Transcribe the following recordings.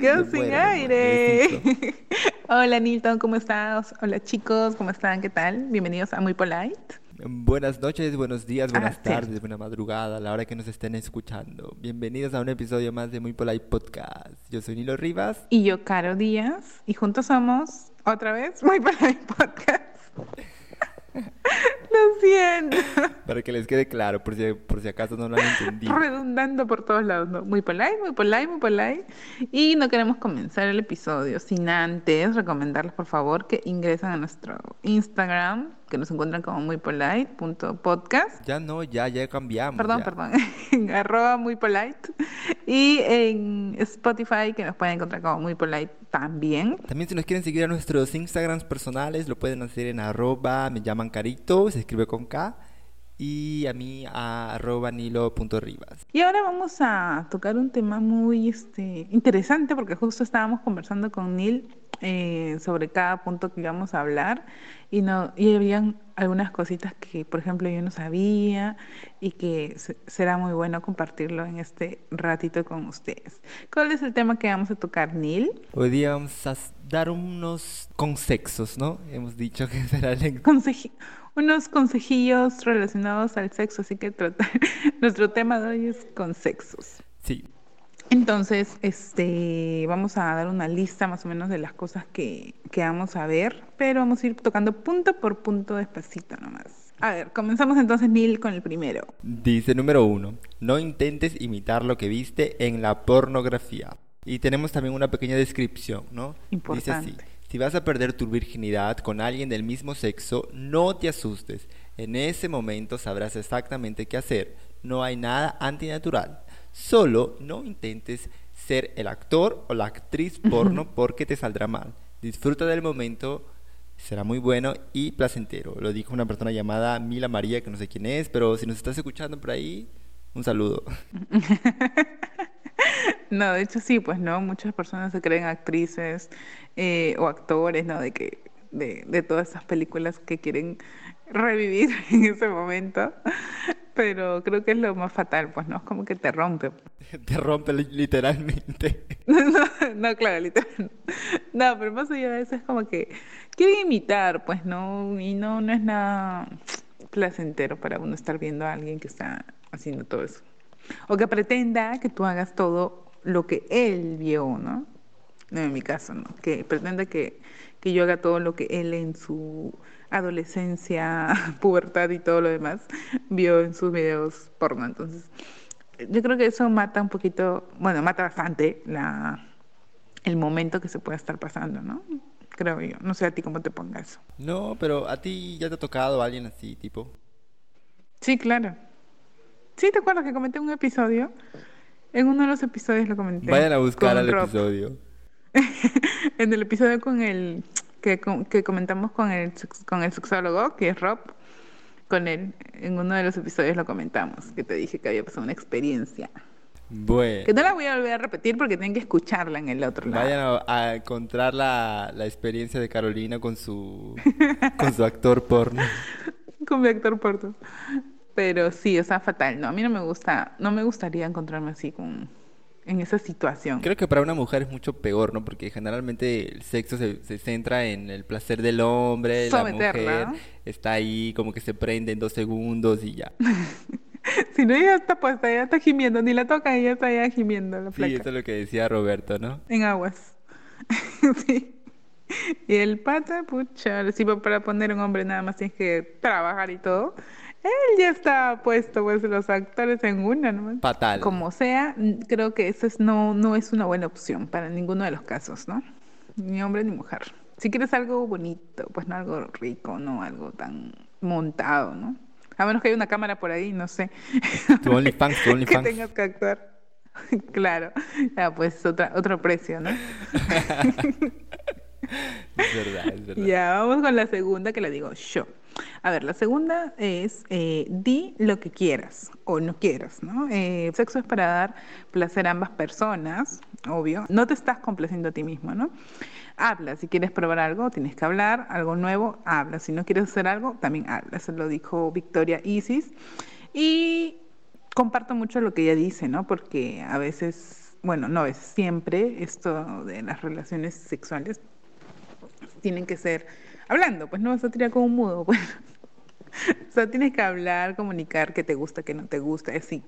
Sin aire. Hola Nilton, ¿cómo estás? Hola chicos, ¿cómo están? ¿Qué tal? Bienvenidos a Muy Polite. Buenas noches, buenos días, buenas Ah, sí. tardes, buena madrugada, a la hora que nos estén escuchando. Bienvenidos a un episodio más de Muy Polite Podcast. Yo soy Nilo Rivas. Y yo, Caro Díaz, y juntos somos, otra vez, Muy Polite Podcast. Lo siento. Para que les quede claro, por si, por si acaso no lo han entendido. Redundando por todos lados, ¿no? Muy polite, muy polite, muy polite. Y no queremos comenzar el episodio sin antes recomendarles, por favor, que ingresen a nuestro Instagram, que nos encuentran como muy polite.podcast. Ya no, ya, ya cambiamos. Perdón, ya. perdón. En arroba muy polite. Y en Spotify, que nos pueden encontrar como muy polite también. También si nos quieren seguir a nuestros Instagrams personales, lo pueden hacer en arroba, me llaman carito, se escribe con K. Y a mí a arroba nilo.rivas. Y ahora vamos a tocar un tema muy este, interesante porque justo estábamos conversando con Neil eh, sobre cada punto que íbamos a hablar y, no, y habían algunas cositas que, por ejemplo, yo no sabía y que se- será muy bueno compartirlo en este ratito con ustedes. ¿Cuál es el tema que vamos a tocar, Neil? Hoy día vamos a dar unos consexos, ¿no? Hemos dicho que será el Conseji- unos consejillos relacionados al sexo, así que trata- nuestro tema de hoy es consexos. Sí, Entonces, este, vamos a dar una lista más o menos de las cosas que, que vamos a ver, pero vamos a ir tocando punto por punto despacito nomás. A ver, comenzamos entonces, Neil, con el primero. Dice número uno, no intentes imitar lo que viste en la pornografía. Y tenemos también una pequeña descripción, ¿no? Dice así, Importante. Si vas a perder tu virginidad con alguien del mismo sexo, no te asustes. En ese momento sabrás exactamente qué hacer. No hay nada antinatural. Solo no intentes ser el actor o la actriz porno porque te saldrá mal. Disfruta del momento será muy bueno y placentero. Lo dijo una persona llamada Mila María, que no sé quién es, pero si nos estás escuchando por ahí, un saludo. No, de hecho sí, pues no, muchas personas se creen actrices eh, o actores, ¿no? De que de, de todas esas películas que quieren revivir en ese momento, pero creo que es lo más fatal, pues no, es como que te rompe. Te rompe li- literalmente. No, no, claro, literal. No, pero más allá de eso es como que quieren imitar, pues no, y no, no es nada placentero para uno estar viendo a alguien que está haciendo todo eso. O que pretenda que tú hagas todo lo que él vio, ¿no? No, en mi caso, ¿no? Que pretenda que, que yo haga todo lo que él en su adolescencia, pubertad y todo lo demás vio en sus videos porno. Entonces, yo creo que eso mata un poquito, bueno, mata bastante la, el momento que se puede estar pasando, ¿no? Creo yo. No sé a ti cómo te ponga eso. No, pero a ti ya te ha tocado alguien así, tipo. Sí, claro. Sí, ¿te acuerdas que comenté un episodio? En uno de los episodios lo comenté. Vayan a buscar al Rob. episodio. en el episodio con el que, com- que comentamos con el con el sexólogo, que es Rob, con él, en uno de los episodios lo comentamos, que te dije que había pasado una experiencia. Que Bueno, no la voy a volver a repetir porque tienen que escucharla en el otro lado. vayan a, a encontrar la, la experiencia de Carolina con su, con su actor porno. con mi actor porto. Pero sí, o sea, fatal. No, a mí no me gusta, no me gustaría encontrarme así con en esa situación. Creo que para una mujer es mucho peor, ¿no? Porque generalmente el sexo se, se centra en el placer del hombre, la Someterla, mujer ¿no? está ahí como que se prende en dos segundos y ya. Si no, ella está puesta, ella está gimiendo, ni la toca, ella está ya gimiendo la Sí, eso es lo que decía Roberto, ¿no? En aguas. sí. Y el pata, pucha, si para poner un hombre nada más tienes que trabajar y todo. Él ya está puesto, pues, los actores en una, ¿no? Fatal. Como sea, creo que eso es, no, no es una buena opción para ninguno de los casos, ¿no? Ni hombre ni mujer. Si quieres algo bonito, pues no algo rico, no algo tan montado, ¿no? A menos que haya una cámara por ahí, no sé. Tu OnlyFans, tu que OnlyFans. tengas que actuar. claro. Ya, pues otra, otro precio, ¿no? Es verdad, es verdad. Ya, vamos con la segunda que la digo yo. A ver, la segunda es eh, di lo que quieras o no quieras, ¿no? Eh, sexo es para dar placer a ambas personas, obvio. No te estás complaciendo a ti mismo, ¿no? Habla, si quieres probar algo, tienes que hablar, algo nuevo, habla. Si no quieres hacer algo, también habla. Eso lo dijo Victoria Isis. Y comparto mucho lo que ella dice, ¿no? Porque a veces bueno, no es siempre esto de las relaciones sexuales tienen que ser hablando, pues no vas a tirar como un mudo, pues. O sea, tienes que hablar, comunicar qué te gusta, qué no te gusta, así,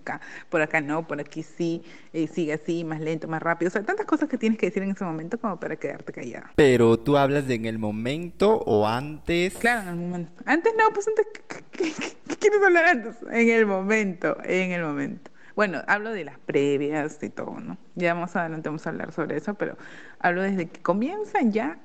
por acá no, por aquí sí, eh, sigue así, más lento, más rápido. O sea, tantas cosas que tienes que decir en ese momento como para quedarte callada. Pero tú hablas de en el momento o antes. Claro, en el momento. Antes no, pues antes, ¿qué, quieres hablar antes? En el momento, en el momento. Bueno, hablo de las previas y todo, ¿no? Ya más adelante vamos a hablar sobre eso, pero hablo desde que comienzan ya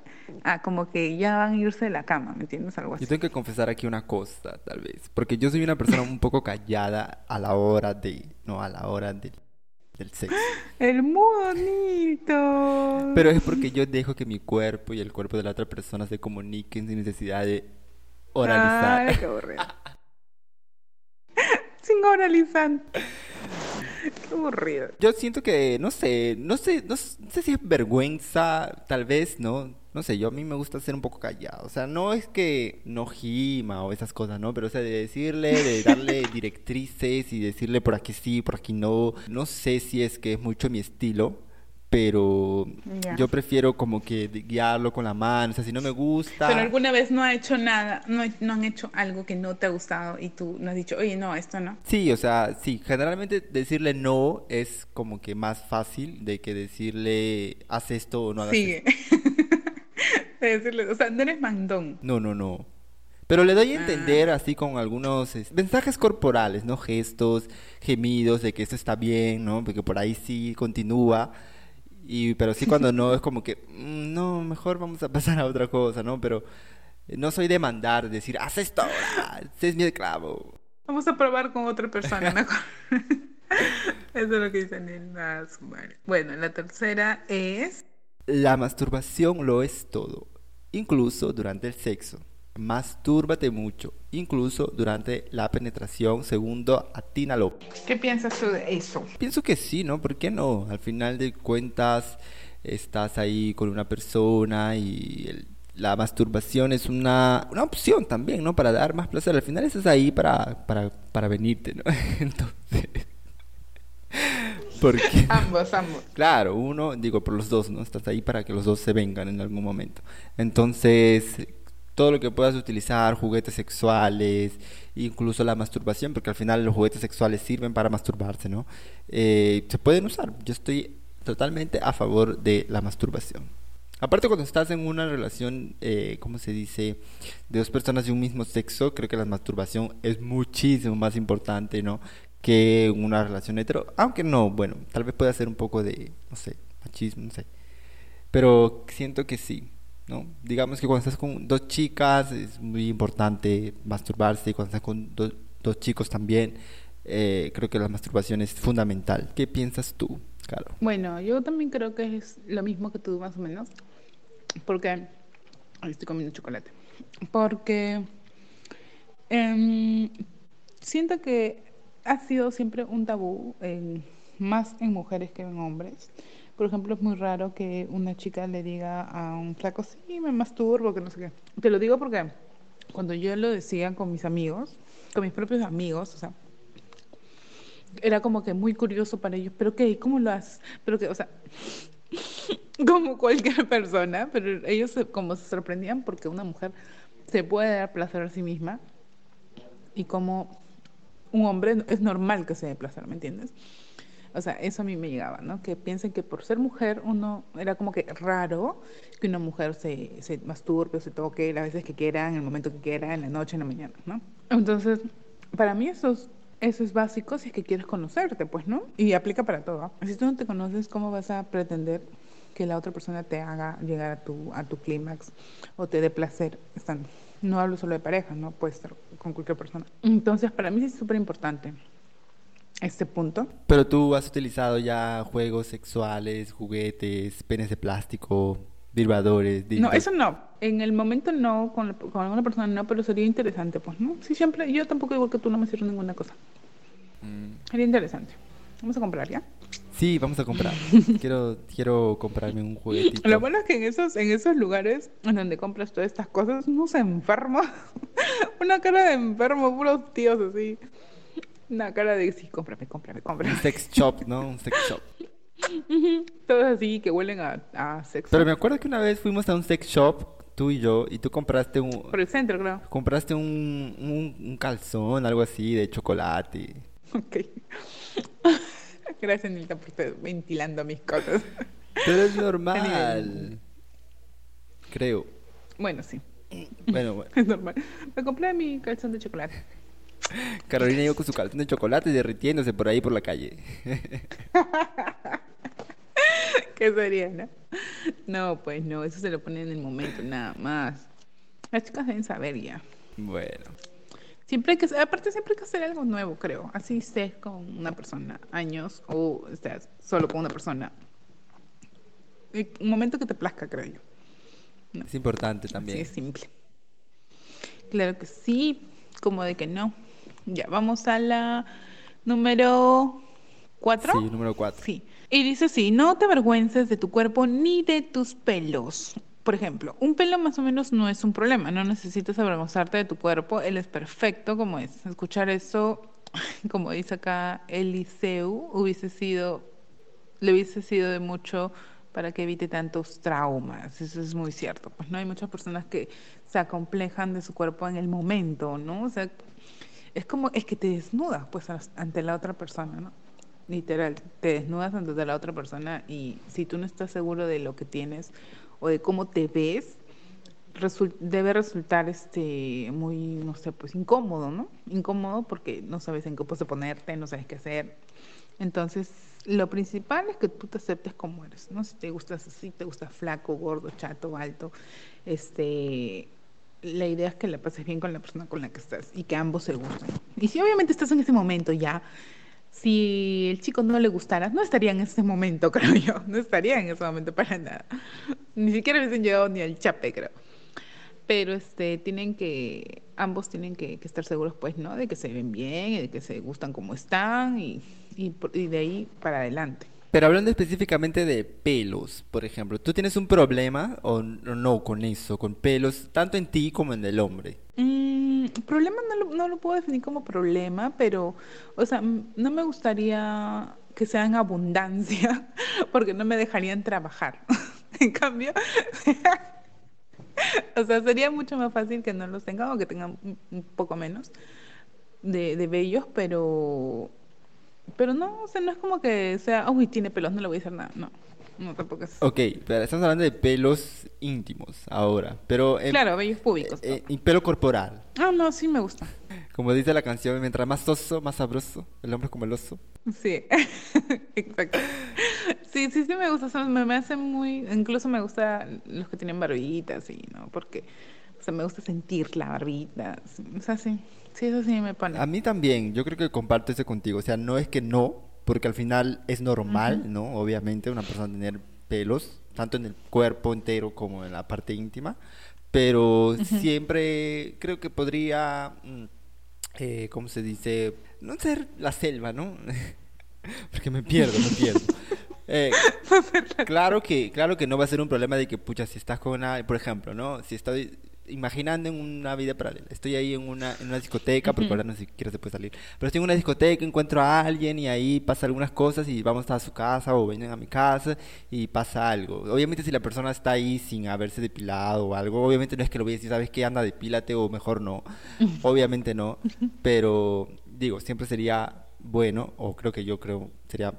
ah, como que ya van a irse de la cama, ¿me entiendes? Algo así. Yo tengo que confesar aquí una cosa, tal vez, porque yo soy una persona un poco callada a la hora de, no, a la hora de, del sexo. El bonito. Pero es porque yo dejo que mi cuerpo y el cuerpo de la otra persona se comuniquen sin necesidad de oralizar. Ay, qué aburrido. sin oralizar. Qué aburrido. Yo siento que, no sé, no sé, no sé si es vergüenza, tal vez, ¿no? No sé, yo a mí me gusta ser un poco callado. O sea, no es que no gima o esas cosas, ¿no? Pero, o sea, de decirle, de darle directrices y decirle por aquí sí, por aquí no. No sé si es que es mucho mi estilo, pero yo prefiero como que guiarlo con la mano, o sea, si no me gusta... Pero alguna vez no ha hecho nada, no, no, han hecho algo que no te ha gustado y tú no has dicho, oye, no, esto no. Sí, o sea, sí, generalmente decirle no es como que más fácil de que decirle, haz esto o no hagas Sigue. decirle, o sea, no eres mandón. No, no, no. Pero le doy a entender ah. así con algunos mensajes corporales, ¿no? Gestos, gemidos de que esto está bien, ¿no? Porque por ahí sí continúa. Y, pero sí cuando no es como que, mm, no, mejor vamos a pasar a otra cosa, ¿no? Pero no soy de mandar, decir, haz esto ahora, es mi esclavo. Vamos a probar con otra persona mejor. Eso es lo que dicen en las... Bueno, la tercera es... La masturbación lo es todo, incluso durante el sexo. Mastúrbate mucho, incluso durante la penetración, segundo a Tina López. ¿Qué piensas tú de eso? Pienso que sí, ¿no? ¿Por qué no? Al final de cuentas, estás ahí con una persona y la masturbación es una, una, opción también, ¿no? Para dar más placer. Al final estás ahí para, para, para venirte, ¿no? Entonces... Porque, ambos, ambos. Claro, uno, digo, por los dos, ¿no? Estás ahí para que los dos se vengan en algún momento. Entonces, todo lo que puedas utilizar, juguetes sexuales, incluso la masturbación, porque al final los juguetes sexuales sirven para masturbarse, ¿no? Eh, se pueden usar. Yo estoy totalmente a favor de la masturbación. Aparte cuando estás en una relación, eh, ¿cómo se dice?, de dos personas de un mismo sexo, creo que la masturbación es muchísimo más importante, ¿no? Que una relación hetero, aunque no, bueno, tal vez pueda ser un poco de, no sé, machismo, no sé. Pero siento que sí, ¿no? Digamos que cuando estás con dos chicas es muy importante masturbarse, y cuando estás con dos chicos también, eh, creo que la masturbación es fundamental. ¿Qué piensas tú, Caro? Bueno, yo también creo que es lo mismo que tú, más o menos, porque... estoy comiendo chocolate. Porque em, siento que ha sido siempre un tabú, más en mujeres que en hombres. Por ejemplo, es muy raro que una chica le diga a un flaco, sí, me masturbo, que no sé qué. Te lo digo porque cuando yo lo decía con mis amigos, con mis propios amigos, o sea, era como que muy curioso para ellos, pero ¿qué? ¿Cómo lo haces? Pero que, o sea, como cualquier persona, pero ellos como se sorprendían porque una mujer se puede dar placer a sí misma y como un hombre es normal que se dé placer, ¿me entiendes? O sea, eso a mí me llegaba, ¿no? Que piensen que por ser mujer uno era como que raro que una mujer se, se masturbe o se toque las veces que quiera, en el momento que quiera, en la noche, en la mañana, ¿no? Entonces, para mí eso es, eso es básico si es que quieres conocerte, pues, ¿no? Y aplica para todo. Si tú no te conoces, ¿cómo vas a pretender que la otra persona te haga llegar a tu, a tu clímax o te dé placer estando? No hablo solo de pareja, ¿no? Puede estar con cualquier persona. Entonces, para mí es súper importante este punto. Pero tú has utilizado ya juegos sexuales, juguetes, penes de plástico, vibradores. No, eso no. En el momento no, con, con, alguna persona no, pero sería interesante, pues, ¿no? Sí, siempre, yo tampoco igual que tú no me sirvo ninguna cosa. Mm. Sería interesante. Vamos a comprar, ¿ya? Sí, vamos a comprar. quiero, quiero comprarme un juguetito. Lo bueno es que en esos, en esos lugares en donde compras todas estas cosas, no se enferma. Una cara de enfermo, puros tíos así. Una cara de sí, cómprame, cómprame, cómprame. Un sex shop, ¿no? Un sex shop. Todos así que huelen a, a sexo. Pero me acuerdo que una vez fuimos a un sex shop, tú y yo, y tú compraste un, Por el centro, creo. compraste un, un, un calzón, algo así, de chocolate. Ok. Gracias, Nilda, por estar ventilando mis cosas. Pero es normal. Creo. Bueno, sí. Bueno, bueno. Es normal. Me compré mi calzón de chocolate. Carolina iba con su calzón de chocolate derritiéndose por ahí por la calle. ¿Qué sería, no? No, pues no, eso se lo ponen en el momento, nada más. Las chicas deben saber ya. Bueno. Siempre hay que, aparte siempre hay que hacer algo nuevo, creo. Así estés con una persona años o estés solo con una persona. Y Un momento que te plazca, creo yo. Es importante también. es simple. Claro que sí, como de que no. Ya, vamos a la número cuatro. Sí, número cuatro. Sí. Y dice así, no te avergüences de tu cuerpo ni de tus pelos. Por ejemplo, un pelo más o menos no es un problema, no necesitas avergonzarte de tu cuerpo, él es perfecto como es. Escuchar eso, como dice acá Eliseu, hubiese sido, le hubiese sido de mucho para que evite tantos traumas. Eso es muy cierto. Pues no hay muchas personas que se acomplejan de su cuerpo en el momento, ¿no? O sea, es como, es que te desnudas pues ante la otra persona, ¿no? Literal, te desnudas ante la otra persona y si tú no estás seguro de lo que tienes o de cómo te ves, debe resultar este muy, no sé, pues incómodo, ¿no? Incómodo porque no sabes en qué pose ponerte, no sabes qué hacer. Entonces, lo principal es que tú te aceptes como eres, ¿no? Si te gustas así, te gusta flaco, gordo, chato, alto, este la idea es que la pases bien con la persona con la que estás y que ambos se gusten. Y si obviamente estás en ese momento ya, si el chico no le gustara, no estaría en ese momento, creo yo, no estaría en ese momento para nada. Ni siquiera hubiesen llegado ni al chape, creo. Pero este, tienen que, ambos tienen que, que estar seguros, pues, ¿no? De que se ven bien, y de que se gustan como están y, y, por- y de ahí para adelante. Pero hablando específicamente de pelos, por ejemplo, ¿tú tienes un problema o no con eso, con pelos, tanto en ti como en el hombre? Mm, problema no lo, no lo puedo definir como problema, pero, o sea, mm, no me gustaría que sea en abundancia, porque no me dejarían trabajar. En cambio, o sea, sería mucho más fácil que no los tengan o que tengan un, poco menos de, de vellos, pero, pero no, o sea, no es como que sea, uy, tiene pelos, no le voy a hacer nada. No, no tampoco es. Ok, pero estamos hablando de pelos íntimos ahora, pero... en- Claro, vellos públicos. eh, y pelo corporal. Ah, no, sí me gusta. Como dice la canción, mientras más soso, más sabroso. El hombre es como el oso. Sí, exacto. Sí, sí, sí me gusta. o sea, me, me hace muy. Incluso me gusta los que tienen barbitas, sí, ¿no? Porque, o sea, me gusta sentir la barbita. O sea, sí, sí, eso sí me pone. A mí también, yo creo que comparto eso contigo. O sea, no es que no, porque al final es normal, ¿no? Obviamente, una persona tener pelos, tanto en el cuerpo entero como en la parte íntima. Pero siempre creo que podría, mm, eh, ¿cómo se dice? No ser la selva, ¿no? porque me pierdo, me pierdo. Eh, Claro que, claro que no va a ser un problema de que, pucha, si estás con una, por ejemplo, ¿no? Si estoy imaginando en una vida paralela, estoy ahí en una, en una discoteca, porque ahora no siquiera se puede salir, pero estoy en una discoteca, encuentro a alguien y ahí pasa algunas cosas y vamos a su casa o vienen a mi casa y pasa algo. Obviamente si la persona está ahí sin haberse depilado o algo, obviamente no es que lo voy a decir, ¿sabes qué? Anda, depílate o mejor no. Obviamente no, pero digo, siempre sería bueno, o creo que yo creo sería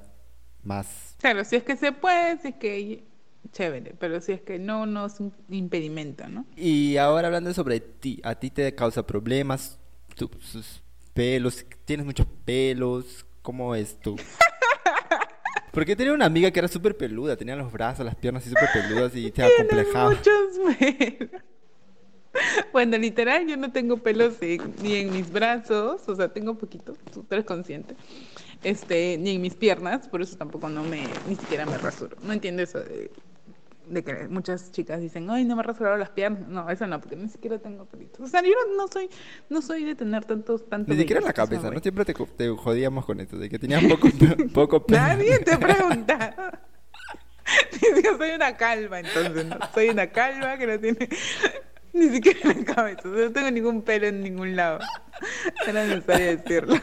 más Claro, si es que se puede, si es que chévere, pero si es que no, no es un impedimento, ¿no? Y ahora hablando sobre ti, ¿a ti te causa problemas tus pelos? ¿Tienes muchos pelos? ¿Cómo es tú? Porque tenía una amiga que era súper peluda, tenía los brazos, las piernas así súper peludas y te acomplejaba. muchos pelos. Bueno, literal, yo no tengo pelos en- ni en mis brazos, o sea, tengo poquito, tú eres consciente, este, ni en mis piernas, por eso tampoco no me, ni siquiera me rasuro. No entiendo eso de, de que muchas chicas dicen, ay, no me he rasurado las piernas. No, eso no, porque ni siquiera tengo pelitos. O sea, yo no, soy, no soy de tener tantos, tantos Ni siquiera en la cabeza, ¿no? Siempre te, te jodíamos con esto, de que tenías poco, poco pelo. Nadie te pregunta. Yo soy una calva, entonces, ¿no? Soy una calva que no tiene ni siquiera en la cabeza. O sea, no tengo ningún pelo en ningún lado. Era necesario decirlo.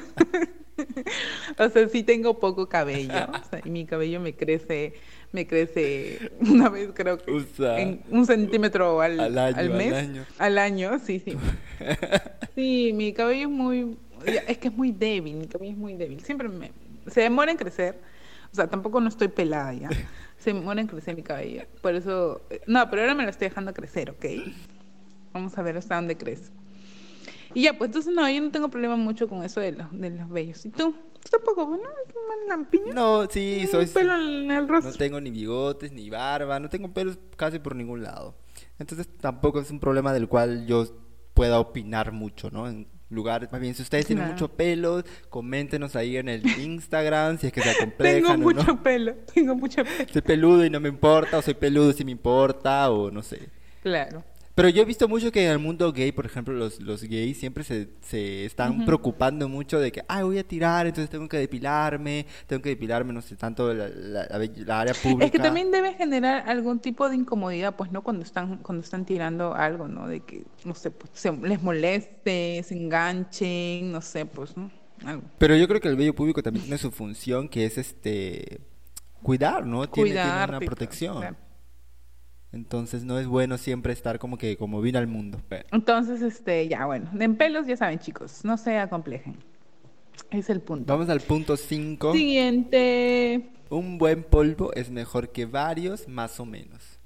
o sea, sí tengo poco cabello. O sea, y mi cabello me crece, me crece una vez creo que Usa. en un centímetro al, Al año, al mes. año. Al año, sí, sí. Sí, mi cabello es muy, es que es muy débil, mi cabello es muy débil. Siempre me, se demora en crecer. O sea, tampoco no estoy pelada ya. Se demora en crecer mi cabello. Por eso, no, pero ahora me lo estoy dejando crecer, ¿ok? Vamos a ver hasta dónde crece. Y ya, pues entonces no, yo no tengo problema mucho con eso de los, de los vellos. ¿Y tú? ¿Tú tampoco? Bueno, una lampiña. No, sí, soy... pelo en el No tengo ni bigotes, ni barba, no tengo pelos casi por ningún lado. Entonces tampoco es un problema del cual yo pueda opinar mucho, ¿no? En lugares, más bien, si ustedes tienen mucho pelos, coméntenos ahí en el Instagram si es que se Tengo acomplejan o mucho no. pelo, tengo mucho pelo. Soy peludo y no me importa, o soy peludo si me importa, o no sé. Claro. Pero yo he visto mucho que en el mundo gay, por ejemplo, los, los gays siempre se, se están preocupando mucho de que, ay, voy a tirar, entonces tengo que depilarme, tengo que depilarme, no sé, tanto la, la- la- la área pública. Es que también debe generar algún tipo de incomodidad, pues, ¿no? Cuando están, cuando están tirando algo, ¿no? De que, no sé, pues, se les moleste, se enganchen, no sé, pues, ¿no? Algo. Pero yo creo que el vello público también tiene su función, que es este cuidar, ¿no? Tiene, una protección. claro. Entonces no es bueno siempre estar como que como vino al mundo. Entonces, este, ya, bueno, en pelos, ya saben, chicos, no se acomplejen. Es el punto. Vamos al punto 5. Siguiente. Un buen polvo es mejor que varios, más o menos.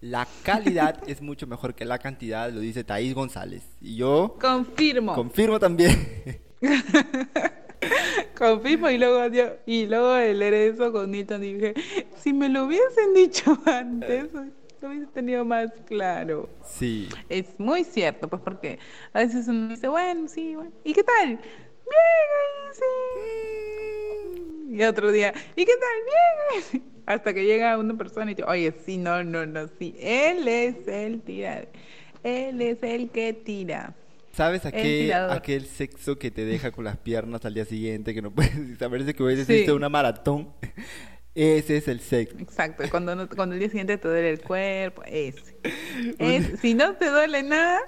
La calidad es mucho mejor que la cantidad, lo dice Thaís González. Y yo Confirmo. confirmo también. Confirmo y luego yo, y luego leer eso con Nilton dije, si me lo hubiesen dicho antes, lo hubiese tenido más claro. sí. Es muy cierto, pues porque a veces uno dice, bueno, sí, bueno, ¿y qué tal? Bien, ahí sí. Y otro día, ¿y qué tal? Bien. ahí sí". Hasta que llega una persona y dice, oye, sí, no, no, no, sí, él es el tirador, él es el que tira. ¿Sabes El aquel, aquel sexo que te deja con las piernas al día siguiente, que no puedes saber que hubieses Sí. visto una maratón? Ese es el sexo. Exacto, cuando, no- cuando el día siguiente te duele el cuerpo, ese. Es- si no te duele nada,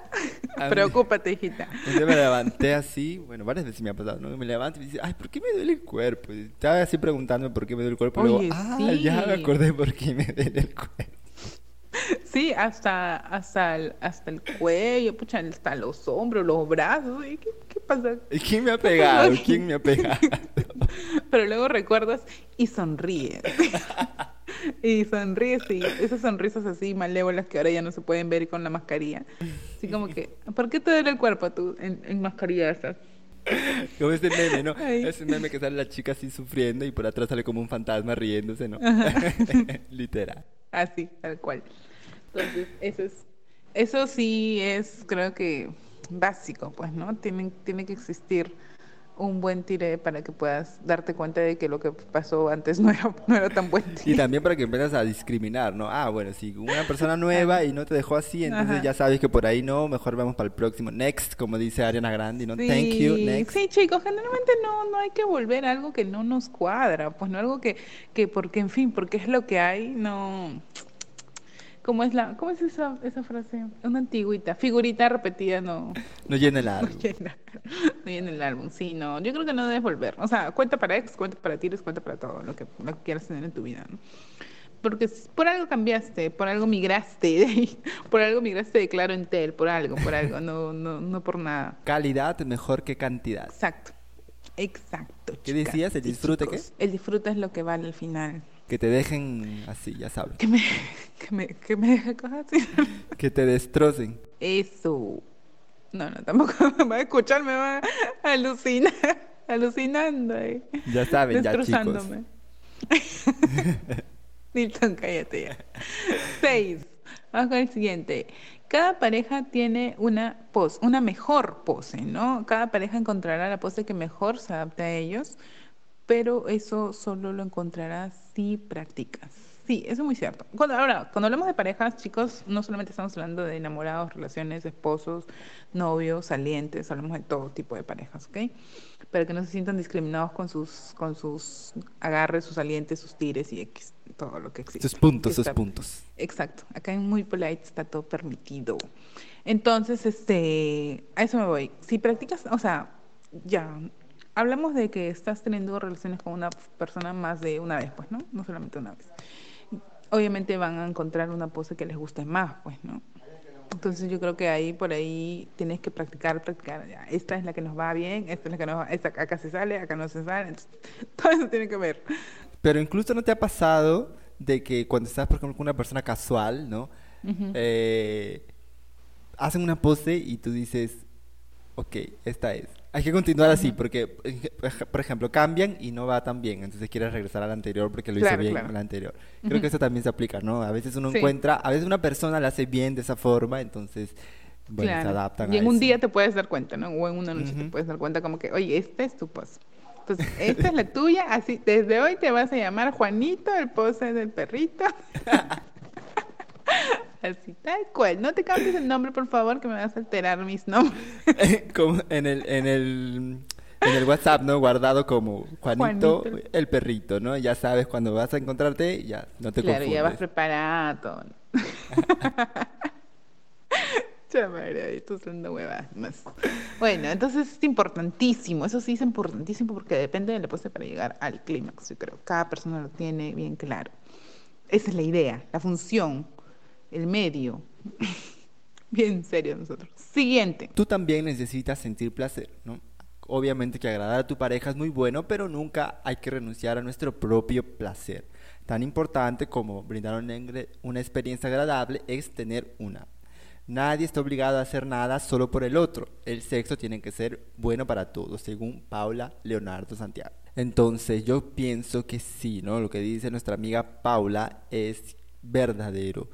A mí- preocúpate, hijita. Un día me levanté así, bueno, varias veces me ha pasado, ¿no? Me levanto y me dice, ay, ¿por qué me duele el cuerpo? Y estaba así preguntándome por qué me duele el cuerpo. Y luego, Oye, ah, ya me acordé por qué me duele el cuerpo. Sí, hasta, hasta, el, hasta el cuello, pucha, hasta los hombros, los brazos. ¿y ¿Qué, qué pasa? ¿Y quién me ha pegado? ¿Quién me ha pegado? Pero luego recuerdas y sonríes. y sonríes, y esas sonrisas así malévolas que ahora ya no se pueden ver con la mascarilla. Así como que, ¿por qué te duele el cuerpo tú en, en mascarilla estás? Como ese meme, ¿no? Ay. Ese meme que sale la chica así sufriendo y por atrás sale como un fantasma riéndose, ¿no? Literal. Así, tal cual. Entonces, eso es, eso sí es, creo que básico, pues, ¿no? Tiene, tiene que existir un buen tire para que puedas darte cuenta de que lo que pasó antes no era, no era tan buen Y tire. también para que empieces a discriminar, ¿no? Ah, bueno, si una persona nueva y no te dejó así, entonces Ajá. ya sabes que por ahí no, mejor vamos para el próximo. Next, como dice Ariana Grande, ¿no? Thank you, next. sí, chicos, generalmente no, no hay que volver a algo que no nos cuadra, pues no algo que, que porque, en fin, porque es lo que hay, no. ¿Cómo es la, cómo es esa, esa frase? Una antigüita, figurita repetida, no. No llena el No árbol. llena, no llena el álbum, sí, no. Yo creo que no debes volver. O sea, cuenta para ex, cuenta para tires, cuenta para todo lo que, lo que quieras tener en tu vida, ¿no? Porque por algo cambiaste, por algo migraste, por algo migraste de Claro Entel, por algo, por algo, no, no, no por nada. Calidad mejor que cantidad. Exacto, exacto. ¿Qué chicas decías? ¿El disfrute chicos. El disfrute es lo que vale al final. Que te dejen así, ya sabes. Que me, que me, que me cosas así. Que te destrocen. Eso. No, no, tampoco me va a escuchar, me va a alucinar, alucinando ahí. Ya saben, ya chicos. Nilton, cállate ya. Seis. Vamos con el siguiente. Cada pareja tiene una pose, una mejor pose, ¿no? Cada pareja encontrará la pose que mejor se adapte a ellos, pero eso solo lo encontrarás si practicas. Sí, eso es muy cierto. Cuando, ahora, cuando hablamos de parejas, chicos, no solamente estamos hablando de enamorados, relaciones, esposos, novios, salientes, hablamos de todo tipo de parejas, ¿ok? Para que no se sientan discriminados con sus, con sus agarres, sus salientes, sus tires y X, todo lo que existe. Sus puntos, sus puntos. Exacto, acá en Muy Polite está todo permitido. Entonces, este, a eso me voy. Si practicas, o sea, ya, hablamos de que estás teniendo relaciones con una persona más de una vez, pues, ¿no? No solamente una vez. Obviamente van a encontrar una pose que les guste más, pues, ¿no? Entonces yo creo que ahí por ahí tienes que practicar, practicar. Esta es la que nos va bien, esta es la que nos va, esta acá se sale, acá no se sale. Entonces, todo eso tiene que ver. Pero incluso no te ha pasado de que cuando estás, por ejemplo, con una persona casual, ¿no? Eh, hacen una pose y tú dices, ok, esta es. Hay que continuar así, porque, por ejemplo, cambian y no va tan bien, entonces quieres regresar a la anterior porque lo hizo bien en la anterior. Creo que eso también se aplica, ¿no? A veces uno encuentra, a veces una persona la hace bien de esa forma, entonces, bueno, se adaptan y en un día te puedes dar cuenta, ¿no? O en una noche te puedes dar cuenta como que, oye, esta es tu pose. Entonces, esta es la tuya, así, desde hoy te vas a llamar Juanito, el pose del perrito. Así, tal cual. No te cambies el nombre, por favor, que me vas a alterar mis nombres. como en el, en el, en el WhatsApp, ¿no? Guardado como Juanito, el perrito, ¿no? Ya sabes cuando vas a encontrarte, ya no te claro, ya vas preparado. Chamadre, tú haciendo huevas más. Bueno, entonces es importantísimo, eso sí es importantísimo porque depende de la pose para llegar al clímax, yo creo. Cada persona lo tiene bien claro. Esa es la idea, la función el medio. Bien serio nosotros. Siguiente. Tú también necesitas sentir placer, ¿no? Obviamente que agradar a tu pareja es muy bueno, pero nunca hay que renunciar a nuestro propio placer. Tan importante como brindar una experiencia agradable es tener una. Nadie está obligado a hacer nada solo por el otro. El sexo tiene que ser bueno para todos, según Paula Leonardo Santiago. Entonces yo pienso que sí, ¿no? Lo que dice nuestra amiga Paula es verdadero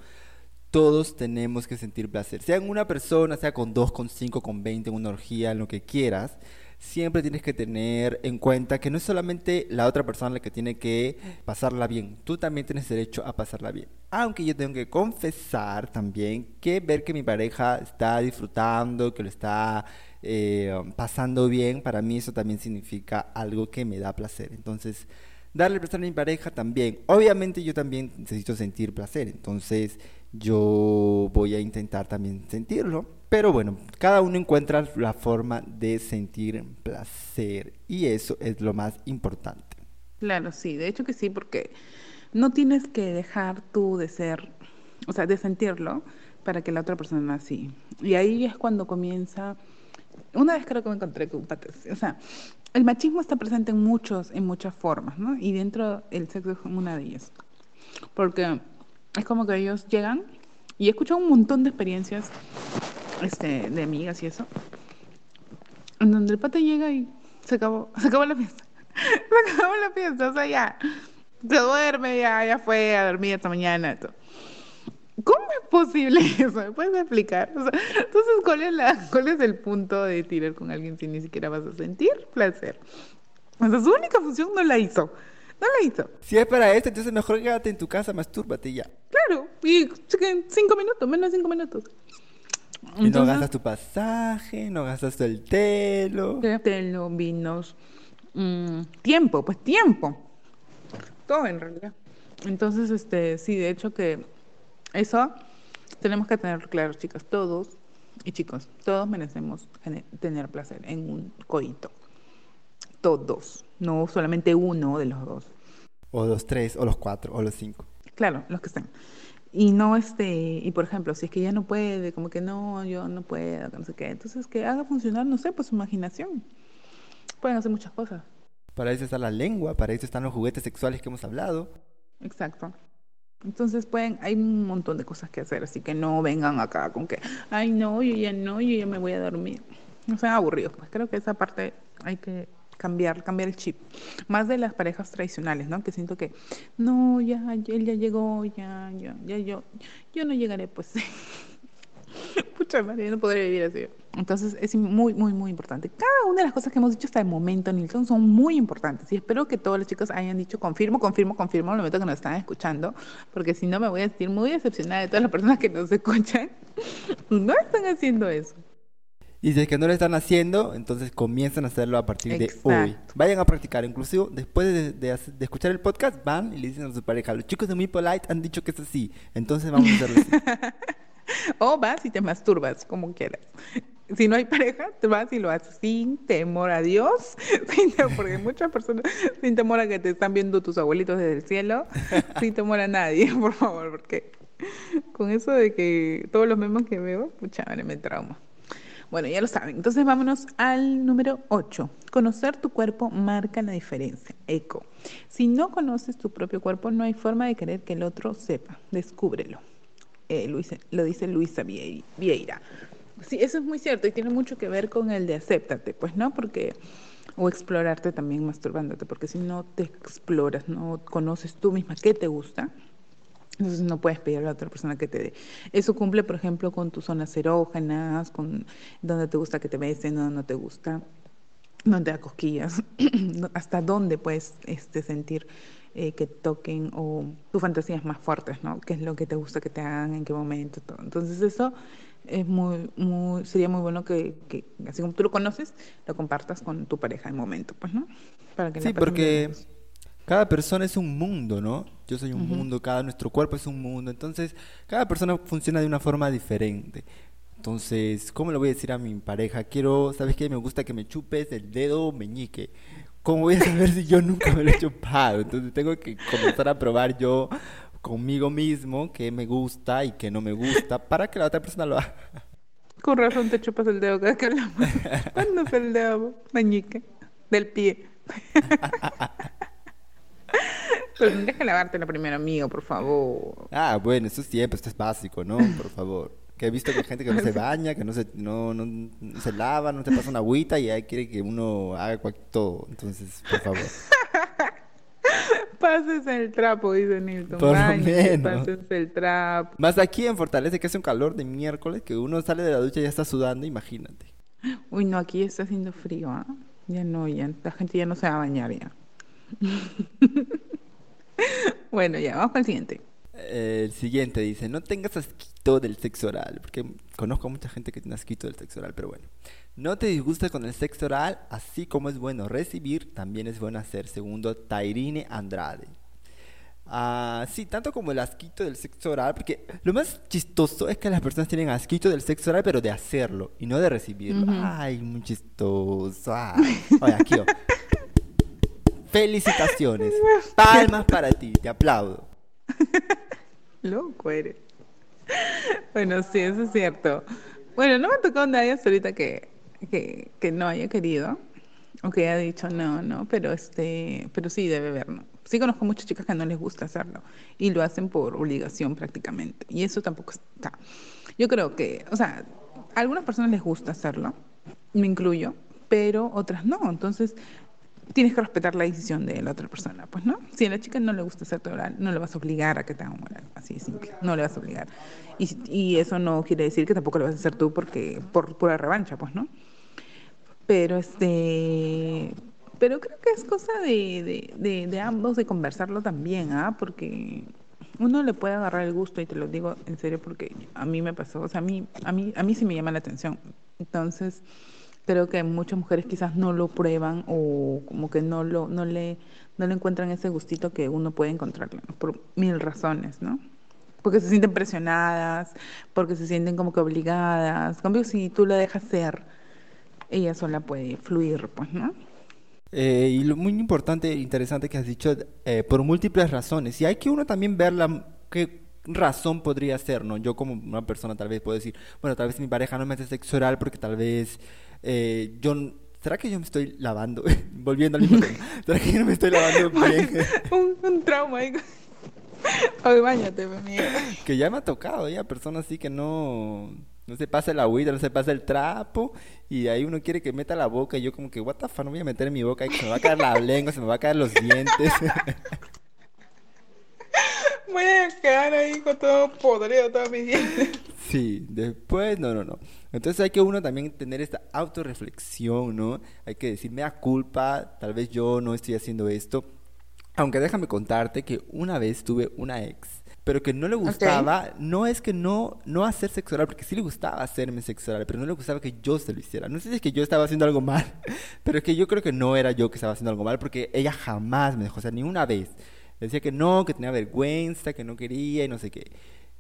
todos tenemos que sentir placer. Sea en una persona, sea con dos, con cinco, con veinte, en una orgía, en lo que quieras, siempre tienes que tener en cuenta que no es solamente la otra persona la que tiene que pasarla bien, tú también tienes derecho a pasarla bien. Aunque yo tengo que confesar también que ver que mi pareja está disfrutando, que lo está eh, pasando bien, para mí eso también significa algo que me da placer. Entonces, darle placer a mi pareja también. Obviamente yo también necesito sentir placer, entonces yo voy a intentar también sentirlo. Pero bueno, cada uno encuentra la forma de sentir placer y eso es lo más importante. Claro, sí, de hecho que sí, porque no tienes que dejar tú de ser, o sea, de sentirlo para que la otra persona así. Y ahí es cuando comienza, una vez creo que me encontré con o sea, el machismo está presente en muchos, en muchas formas, ¿no? Y dentro el sexo es una de ellas. Porque es como que ellos llegan y he escuchado un montón de experiencias este, de amigas y eso, en donde el pata llega y se acabó, se acabó la fiesta. se acabó la fiesta, o sea, ya se duerme, ya, ya fue a dormir esta mañana. Todo. ¿Cómo es posible eso? ¿Me puedes explicar? entonces, ¿cuál la, ¿cuál es el punto de tirar con alguien si ni siquiera vas a sentir placer? O sea, su única función no la hizo. No la hizo. Si es para esto, entonces mejor quédate en tu casa, mastúrbate ya. Claro, y cinco minutos, menos de cinco minutos. y no gastas tu pasaje, no gastas el telo. Telo, vinos, mm, tiempo, pues tiempo. Todo en realidad. Entonces, este, sí, de hecho que eso tenemos que tener claro, chicas, todos y chicos, todos merecemos tener placer en un coito todos, no solamente uno de los dos. O los tres, o los cuatro, o los cinco. Claro, los que estén. Y no, este, y por ejemplo, si es que ya no puede, como que no, yo no puedo, no sé qué, entonces que haga funcionar, no sé, pues su imaginación. Pueden hacer muchas cosas. Para eso está la lengua, para eso están los juguetes sexuales que hemos hablado. Exacto. Entonces pueden, hay un montón de cosas que hacer, así que no vengan acá con que, ay no, yo ya no, yo ya me voy a dormir. No sean aburridos, pues creo que esa parte hay que cambiar, cambiar el chip. Más de las parejas tradicionales, ¿no? Que siento que, no, ya, él ya llegó, ya, ya, ya, yo, yo no llegaré, pues. Pucha madre, no podré vivir así. Entonces es muy, muy, muy importante. Cada una de las cosas que hemos dicho hasta el momento, Nilsson, son muy importantes. Y espero que todos los chicos hayan dicho confirmo, confirmo, confirmo en el momento que nos están escuchando, porque si no me voy a sentir muy decepcionada de todas las personas que nos escuchan. No están haciendo eso. Y si es que no lo están haciendo, entonces comiencen a hacerlo a partir de hoy. Vayan a practicar. Inclusive, después de, escuchar el podcast, van y le dicen a su pareja, los chicos de Muy Polite han dicho que es así. Entonces vamos a hacerlo así. o vas y te masturbas, como quieras. si no hay pareja, te vas y lo haces sin temor a Dios, sin temor, porque muchas personas, sin temor a que te están viendo tus abuelitos desde el cielo, sin temor a nadie, por favor, porque con eso de que todos los memes que veo, pucha, me trauma. Bueno, ya lo saben. Entonces vámonos al número 8. Conocer tu cuerpo marca la diferencia. Eco. Si no conoces tu propio cuerpo, no hay forma de querer que el otro sepa. Descúbrelo. Eh, lo dice Luisa Vieira. Sí, eso es muy cierto y tiene mucho que ver con el de acéptate, pues, ¿no? Porque o explorarte también masturbándote, porque si no te exploras, no conoces tú misma qué te gusta, entonces no puedes pedir a otra persona que te dé. Eso cumple, por ejemplo, con tus zonas erógenas, con donde te gusta que te besen, donde no te gusta, donde da cosquillas, hasta dónde puedes este, sentir eh, que toquen o tus fantasías más fuertes, ¿no? ¿Qué es lo que te gusta que te hagan, en qué momento, todo. Entonces eso es muy, muy, sería muy bueno que, que, así como tú lo conoces, lo compartas con tu pareja en momento, pues, ¿no? Para que sí, porque cada persona es un mundo, ¿no? Yo soy un mundo, cada nuestro cuerpo es un mundo, entonces cada persona funciona de una forma diferente. Entonces, ¿cómo le voy a decir a mi pareja? Quiero, ¿sabes qué? Me gusta que me chupes el dedo meñique. ¿Cómo voy a saber si yo nunca me lo he chupado? Entonces tengo que comenzar a probar yo conmigo mismo qué me gusta y qué no me gusta para que la otra persona lo haga. Con razón te chupas el dedo cada que hablamos. ¿Cuándo fue el dedo meñique? Del pie. Pero tendrías que lavártelo primero, amigo, por favor. Ah, bueno, eso siempre, esto es básico, ¿no? Por favor. Que he visto que hay gente que no se baña, que no se, no, no, se lava, no se pasa una agüita y ahí quiere que uno haga todo. Entonces, por favor. Pases el trapo, dice Nilton. Por lo menos. Pases el trapo. Más aquí en Fortaleza, que hace un calor de miércoles, que uno sale de la ducha y ya está sudando, imagínate. Uy, no, aquí está haciendo frío, ¿ah? Ya no, ya, la gente ya no se va a bañar ya. bueno, ya, vamos el siguiente. El siguiente dice, no tengas asquito del sexo oral, porque conozco a mucha gente que tiene asquito del sexo oral, pero bueno. No te disgustes con el sexo oral, así como es bueno recibir, también es bueno hacer, segundo Tairine Andrade. Ah, sí, tanto como el asquito del sexo oral, porque lo más chistoso es que las personas tienen asquito del sexo oral, pero de hacerlo y no de recibirlo. Ay, muy chistoso. Ay. Oye, aquí, Felicitaciones. Palmas para ti, te aplaudo. Loco eres. Bueno, sí, eso es cierto. Bueno, no me ha tocado nadie hasta ahorita que, que, que, no haya querido o que haya dicho no, no, pero este, pero sí debe ver, ¿no? Sí conozco muchas chicas que no les gusta hacerlo y lo hacen por obligación prácticamente. Y eso tampoco está. Yo creo que, o sea, a algunas personas les gusta hacerlo, me incluyo, pero otras no. Entonces, tienes que respetar la decisión de la otra persona, pues, ¿no? Si a la chica no le gusta hacerte oral, no le vas a obligar a que te haga un oral, así de simple, no le vas a obligar. Y, y eso no quiere decir que tampoco lo vas a hacer tú porque por pura revancha, pues, ¿no? Pero este pero creo que es cosa de, de, de, ambos de conversarlo también, ¿ah? Porque uno le puede agarrar el gusto y te lo digo en serio porque a mí me pasó, o sea, a mí a mí a mí sí me llama la atención. Entonces, creo que muchas mujeres quizás no lo prueban o como que no lo no le no le encuentran ese gustito que uno puede encontrarlo por mil razones, ¿no? Porque se sienten presionadas, porque se sienten como que obligadas. Cambio, si tú la dejas ser, ella sola puede fluir, pues, ¿no? Eh, y lo muy importante e interesante que has dicho, eh, por múltiples razones. Y hay que uno también ver la, qué razón podría ser, ¿no? Yo como una persona tal vez puedo decir, bueno, tal vez mi pareja no me hace sexo oral porque tal vez eh, yo ¿Será que yo me estoy lavando? Volviendo al mismo tema. ¿Será que yo no me estoy lavando bien? un, un, trauma ahí. Ay, bañate, Que ya me ha tocado, ya, personas así que no, no se pasa el agüita, no se pasa el trapo, y ahí uno quiere que meta la boca, y yo como que, what the fuck, no voy a meter en mi boca, y se me va a caer la lengua, se me va a caer los dientes. voy a quedar ahí con todo podrido, todos mis dientes. Sí, después, no, no, no. Entonces hay que uno también tener esta autorreflexión, ¿no? Hay que decir, me da culpa, tal vez yo no estoy haciendo esto. Aunque déjame contarte que una vez tuve una ex, pero que no le gustaba, no es que no, no hacer sexo oral, porque sí le gustaba hacerme sexo oral, pero no le gustaba que yo se lo hiciera. No sé si es que yo estaba haciendo algo mal, pero es que yo creo que no era yo que estaba haciendo algo mal, porque ella jamás me dejó, o sea, ni una vez. Decía que no, que tenía vergüenza, que no quería y no sé qué.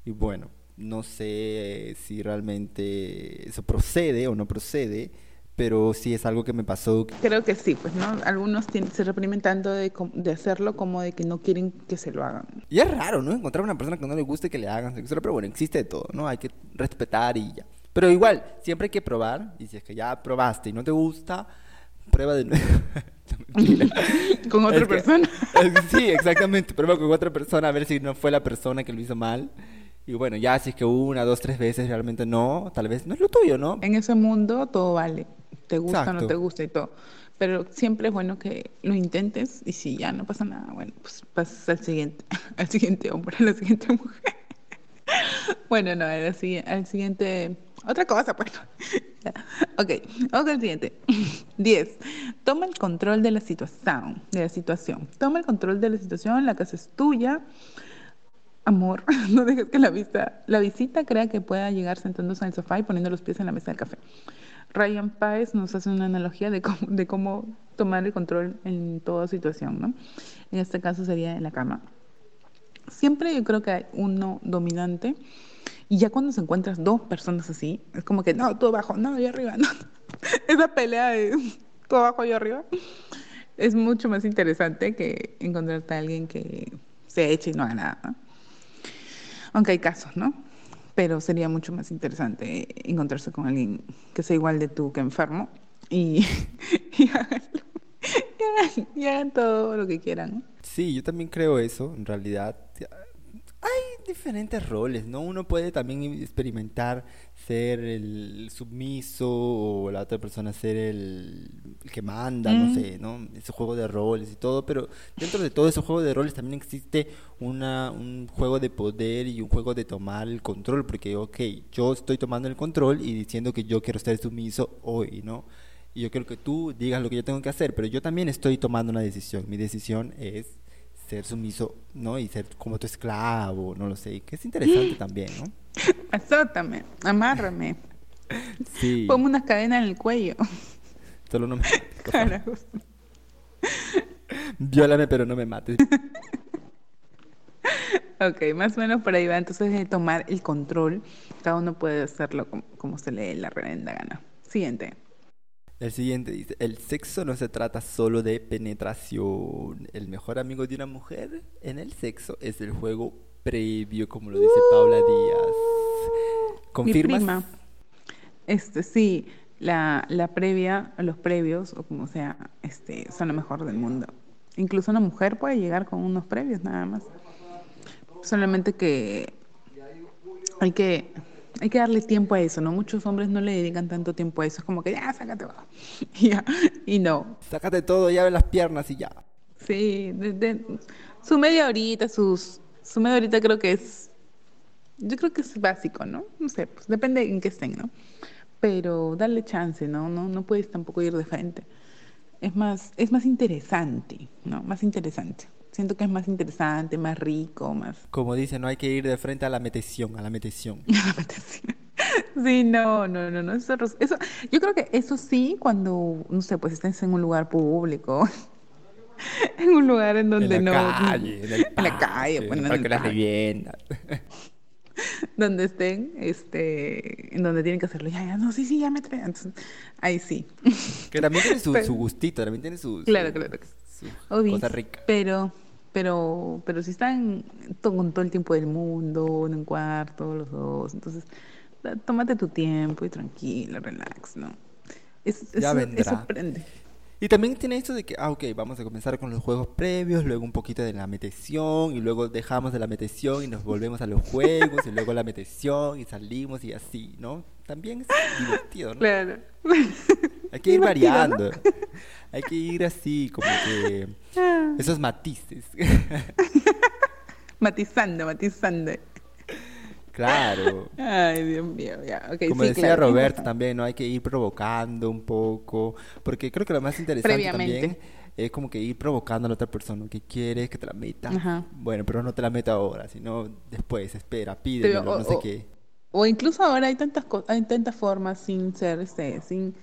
Y bueno, no sé si realmente eso procede o no procede, pero sí es algo que me pasó. Creo que sí, pues, ¿no? Algunos se reprimen tanto de, de, hacerlo como de que no quieren que se lo hagan. Y es raro, ¿no? Encontrar una persona que no le guste que le hagan sexo, pero bueno, existe de todo, ¿no? Hay que respetar y ya. Pero igual, siempre hay que probar, y si es que ya probaste y no te gusta, prueba de nuevo. con otra persona. sí, exactamente, prueba con otra persona a ver si no fue la persona que lo hizo mal. Y bueno, ya si es que una, dos, tres veces realmente no, tal vez no es lo tuyo, ¿no? En ese mundo todo vale te gusta o no te gusta y todo. Pero siempre es bueno que lo intentes y si ya no pasa nada, bueno, pues pasas al siguiente, al siguiente hombre, a la siguiente mujer. bueno, no, al, al siguiente, otra cosa, pues. ok, vamos al siguiente. 10. Toma el control de la situación, de la situación. Toma el control de la situación, la casa es tuya. Amor, no dejes que la, vista, la visita crea que pueda llegar sentándose en el sofá y poniendo los pies en la mesa del café. Ryan Páez nos hace una analogía de cómo, tomar el control en toda situación, ¿no? En este caso sería en la cama. Siempre yo creo que hay uno dominante y ya cuando se encuentras dos personas así, es como que, no, tú abajo, no, yo arriba, no. Esa pelea de tú abajo, yo arriba, es mucho más interesante que encontrarte a alguien que se eche y no haga nada, Aunque hay casos, ¿no? pero sería mucho más interesante encontrarse con alguien que sea igual de tú que enfermo y, y, hagan, todo lo que quieran. Sí, yo también creo eso, en realidad hay diferentes roles, ¿no? Uno puede también experimentar ser el submiso o la otra persona ser el, que manda, no mm. sé, ¿no? Ese juego de roles y todo, pero dentro de todo ese juego de roles también existe una, un juego de poder y un juego de tomar el control, porque, ok, yo estoy tomando el control y diciendo que yo quiero ser sumiso hoy, ¿no? Y yo quiero que tú digas lo que yo tengo que hacer, pero yo también estoy tomando una decisión. Mi decisión es ser sumiso, ¿no? Y ser como tu esclavo, no lo sé, que es interesante también, ¿no? Azótame, amárrame. Sí. Ponme una cadena en el cuello. Solo no me mates. Viólame, pero no me mates. ok, más o menos por ahí va. Entonces, de tomar el control, cada uno puede hacerlo como, como se le la revenda gana. Siguiente. El siguiente dice, el sexo no se trata solo de penetración. El mejor amigo de una mujer en el sexo es el juego previo, como lo dice Paula Díaz. ¿Confirmas? Mi prima. Este, sí, la, la previa, los previos, o como sea, este, son lo mejor del mundo. Incluso una mujer puede llegar con unos previos nada más. Solamente que hay que hay que darle tiempo a eso, ¿no? Muchos hombres no le dedican tanto tiempo a eso, es como que ya, sácate, y, ya, y no. Sácate todo, ya ve las piernas y ya. Sí, su media horita, sus, su media horita creo que es, yo creo que es básico, ¿no? No sé, pues depende en qué estén, ¿no? Pero darle chance, ¿no? No, no puedes tampoco ir de frente. Es más, es más interesante, ¿no? Más interesante. Siento que es más interesante, más rico, más... Como dice, no hay que ir de frente a la metición, a la metición. sí, no, no, no, no. Eso, eso, yo creo que eso sí cuando, no sé, pues estés en un lugar público, en un lugar en donde en la no... Calle, en, el en la calle, bueno, en, el las donde estén, este, en donde tienen que hacerlo, ya, ya, no, sí, sí, ya me traen. ahí sí. Que también tiene su, su gustito, también tiene su... Claro, claro. Sí, cosa rica. Pero pero, pero si están con todo el tiempo del mundo, en un cuarto, los dos, entonces tómate tu tiempo y tranquilo, relax, ¿no? Es, ya vendrá. Eso prende. Y también tiene esto de que, ah, ok, vamos a comenzar con los juegos previos, luego un poquito de la meteción, y luego dejamos de la meteción y nos volvemos a los juegos, y luego la meteción y salimos y así, ¿no? También es divertido, ¿no? Claro. Hay que ir variando. Hay que ir así, como que esos matices. matizando, matizando. Claro. Ay, Dios mío, ya. Como decía Roberto también, ¿no? Hay que ir provocando un poco, porque creo que lo más interesante también es como que ir provocando a la otra persona que quieres que te la meta. Bueno, pero no te la meta ahora, sino después, espera, pídelo, no sé qué. O incluso ahora hay tantas hay tantas formas sin ser este, sin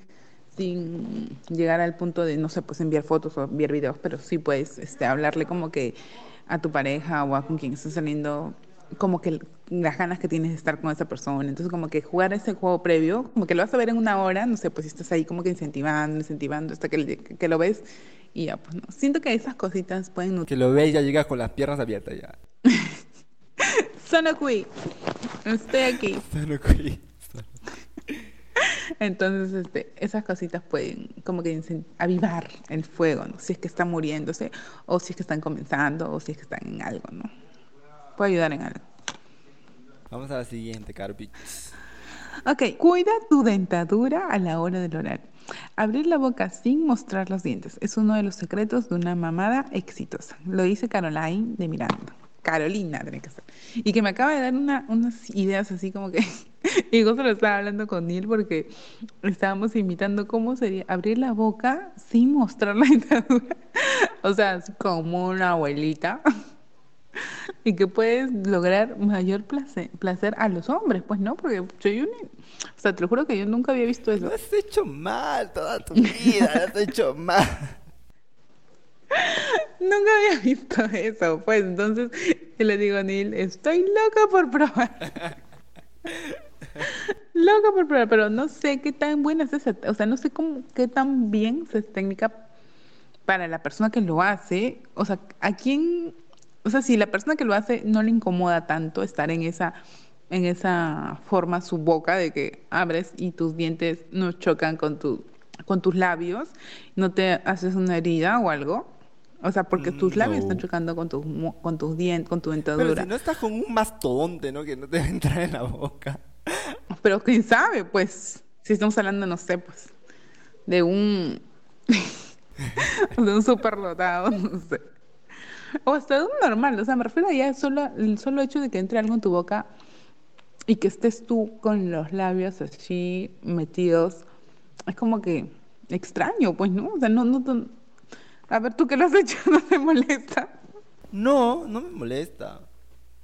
sin llegar al punto de, no sé, pues enviar fotos o enviar videos, pero sí puedes este, hablarle como que a tu pareja o a con quien estés saliendo como que las ganas que tienes de estar con esa persona. Entonces, como que jugar ese juego previo, como que lo vas a ver en una hora, no sé, pues estás ahí como que incentivando, incentivando, hasta que, que lo ves y ya, pues no. Siento que esas cositas pueden Que lo ves y ya llegas con las piernas abiertas ya. Sonokui, estoy aquí. Sonokui. Entonces, este, esas cositas pueden como que avivar el fuego, ¿no? Si es que están muriéndose, o si es que están comenzando, o si es que están en algo, ¿no? Puede ayudar en algo. Vamos a la siguiente, Carpich. Ok, cuida tu dentadura a la hora del oral. Abrir la boca sin mostrar los dientes es uno de los secretos de una mamada exitosa. Lo dice Caroline de Miranda. Carolina tiene que ser. Y que me acaba de dar unas ideas así como que... y justo lo estaba hablando con Neil porque estábamos imitando cómo sería abrir la boca sin mostrar la dentadura. o sea, como una abuelita. y que puedes lograr mayor placer, placer a los hombres, pues no, porque yo, o sea, te lo juro que yo nunca había visto eso. Lo has hecho mal toda tu vida, lo has hecho mal. Nunca había visto eso, pues entonces yo le digo a Neil, estoy loca por probar. loca por probar, pero no sé qué tan buena es esa, o sea, no sé cómo, qué tan bien es técnica para la persona que lo hace, o sea, a quién, o sea, si la persona que lo hace no le incomoda tanto estar en esa en esa forma su boca de que abres y tus dientes no chocan con tu con tus labios, no te haces una herida o algo. O sea, porque tus labios están chocando con tus con tus dientes, con tu dentadura. Pero si no estás con un mastodonte, ¿no? Que no te va a entrar en la boca. Pero quién sabe, pues, si estamos hablando, no sé, pues, de un de un superdotado, no sé. O hasta de un normal, o sea, me refiero ya solo el solo hecho de que entre algo en tu boca y que estés tú con los labios así metidos, es como que extraño, pues, ¿no? O sea, no, no, a ver, tú que lo has hecho, ¿no te molesta? No, no me molesta.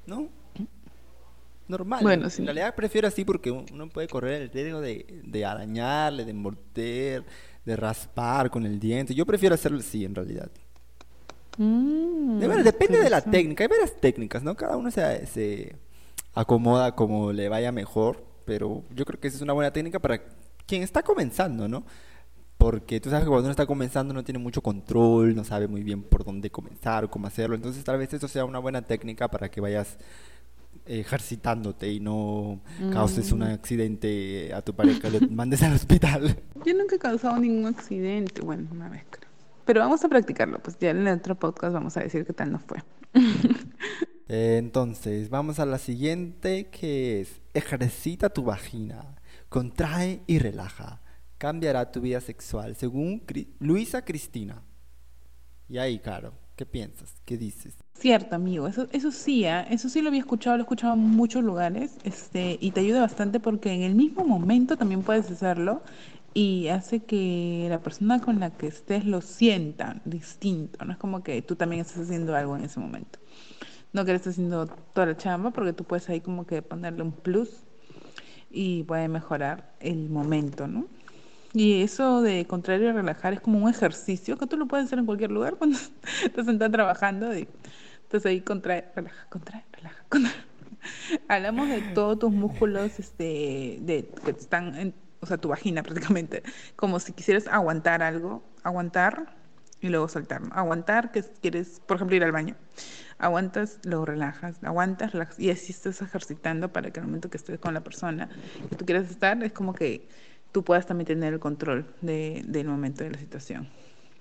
¿No? Normal. Bueno, sí. En realidad prefiero así porque uno puede correr el riesgo de, de arañarle, de morder, de raspar con el diente. Yo prefiero hacerlo así, en realidad. Mm, depende de la técnica. Hay varias técnicas, ¿no? Cada uno se, se acomoda como le vaya mejor. Pero yo creo que esa es una buena técnica para quien está comenzando, ¿no? porque tú sabes que cuando uno está comenzando no tiene mucho control, no sabe muy bien por dónde comenzar o cómo hacerlo. Entonces tal vez eso sea una buena técnica para que vayas ejercitándote y no causes un mm. accidente a tu pareja, lo mandes al hospital. Yo nunca he causado ningún accidente, bueno, una vez creo. Pero vamos a practicarlo, pues ya en el otro podcast vamos a decir qué tal nos fue. Entonces, vamos a la siguiente que es ejercita tu vagina, contrae y relaja cambiará tu vida sexual, según Luisa Cristina. Y ahí, Caro, ¿qué piensas? ¿Qué dices? Cierto, amigo, eso, eso sí, ¿eh? eso sí lo había escuchado, lo he escuchado en muchos lugares, este, y te ayuda bastante porque en el mismo momento también puedes hacerlo y hace que la persona con la que estés lo sienta distinto, no es como que tú también estás haciendo algo en ese momento. No que le estés haciendo toda la chamba porque tú puedes ahí como que ponerle un plus y puede mejorar el momento, ¿no? Y eso de contrario a relajar es como un ejercicio que tú lo puedes hacer en cualquier lugar cuando estás sentado trabajando. Entonces ahí contrae, relaja, contrae, relaja, contrae. Hablamos de todos tus músculos este, de, que están en, o sea, tu vagina prácticamente, como si quisieras aguantar algo, aguantar y luego soltar. Aguantar, que quieres, por ejemplo, ir al baño. Aguantas, luego relajas, aguantas, relajas, y así estás ejercitando para que el momento que estés con la persona que tú quieras estar, es como que tú puedas también tener el control de, del momento de la situación.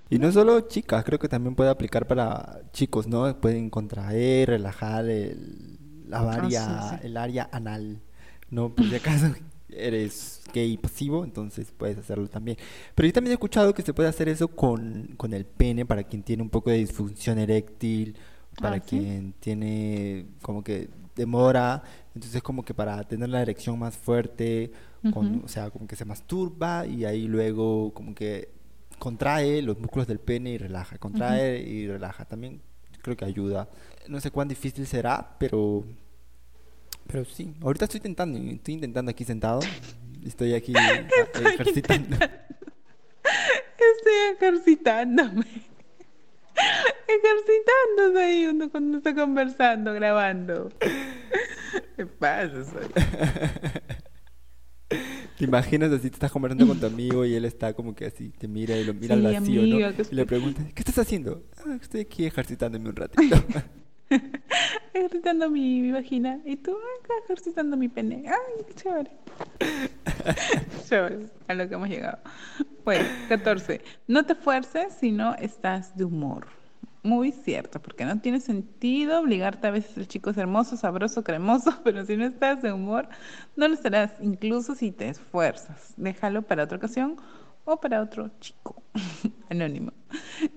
Y no solo chicas, creo que también puede aplicar para chicos, ¿no? Pueden contraer, relajar el, la ah, área, el área anal, ¿no? Por si acaso eres gay pasivo, entonces puedes hacerlo también. Pero yo también he escuchado que se puede hacer eso con, con el pene para quien tiene un poco de disfunción eréctil, para ah, quien tiene como que demora, entonces como que para tener la erección más fuerte, o sea, como que se masturba y ahí luego como que contrae los músculos del pene y relaja, contrae y relaja, también creo que ayuda. No sé cuán difícil será, pero pero sí, ahorita estoy intentando, estoy intentando aquí sentado, estoy aquí ejercitando. Estoy ejercitándome. Ejercitándose ahí uno cuando está conversando, grabando. ¿Qué pasa? Soy? ¿Te imaginas así? Te estás conversando con tu amigo y él está como que así, te mira y lo mira al vacío, ¿no? ¿qué Y le preguntas, ¿qué estás haciendo? "Ah, estoy aquí ejercitándome un ratito. Ejercitando mi, mi vagina. Y tú acá ejercitando mi pene. Ay, qué chévere. chévere, a lo que hemos llegado. Bueno, 14. No te fuerces si no estás de humor. Muy cierto, porque no tiene sentido obligarte a veces el chico es hermoso, sabroso, cremoso, pero si no estás de humor, no lo estarás, incluso si te esfuerzas. Déjalo para otra ocasión o para otro chico anónimo.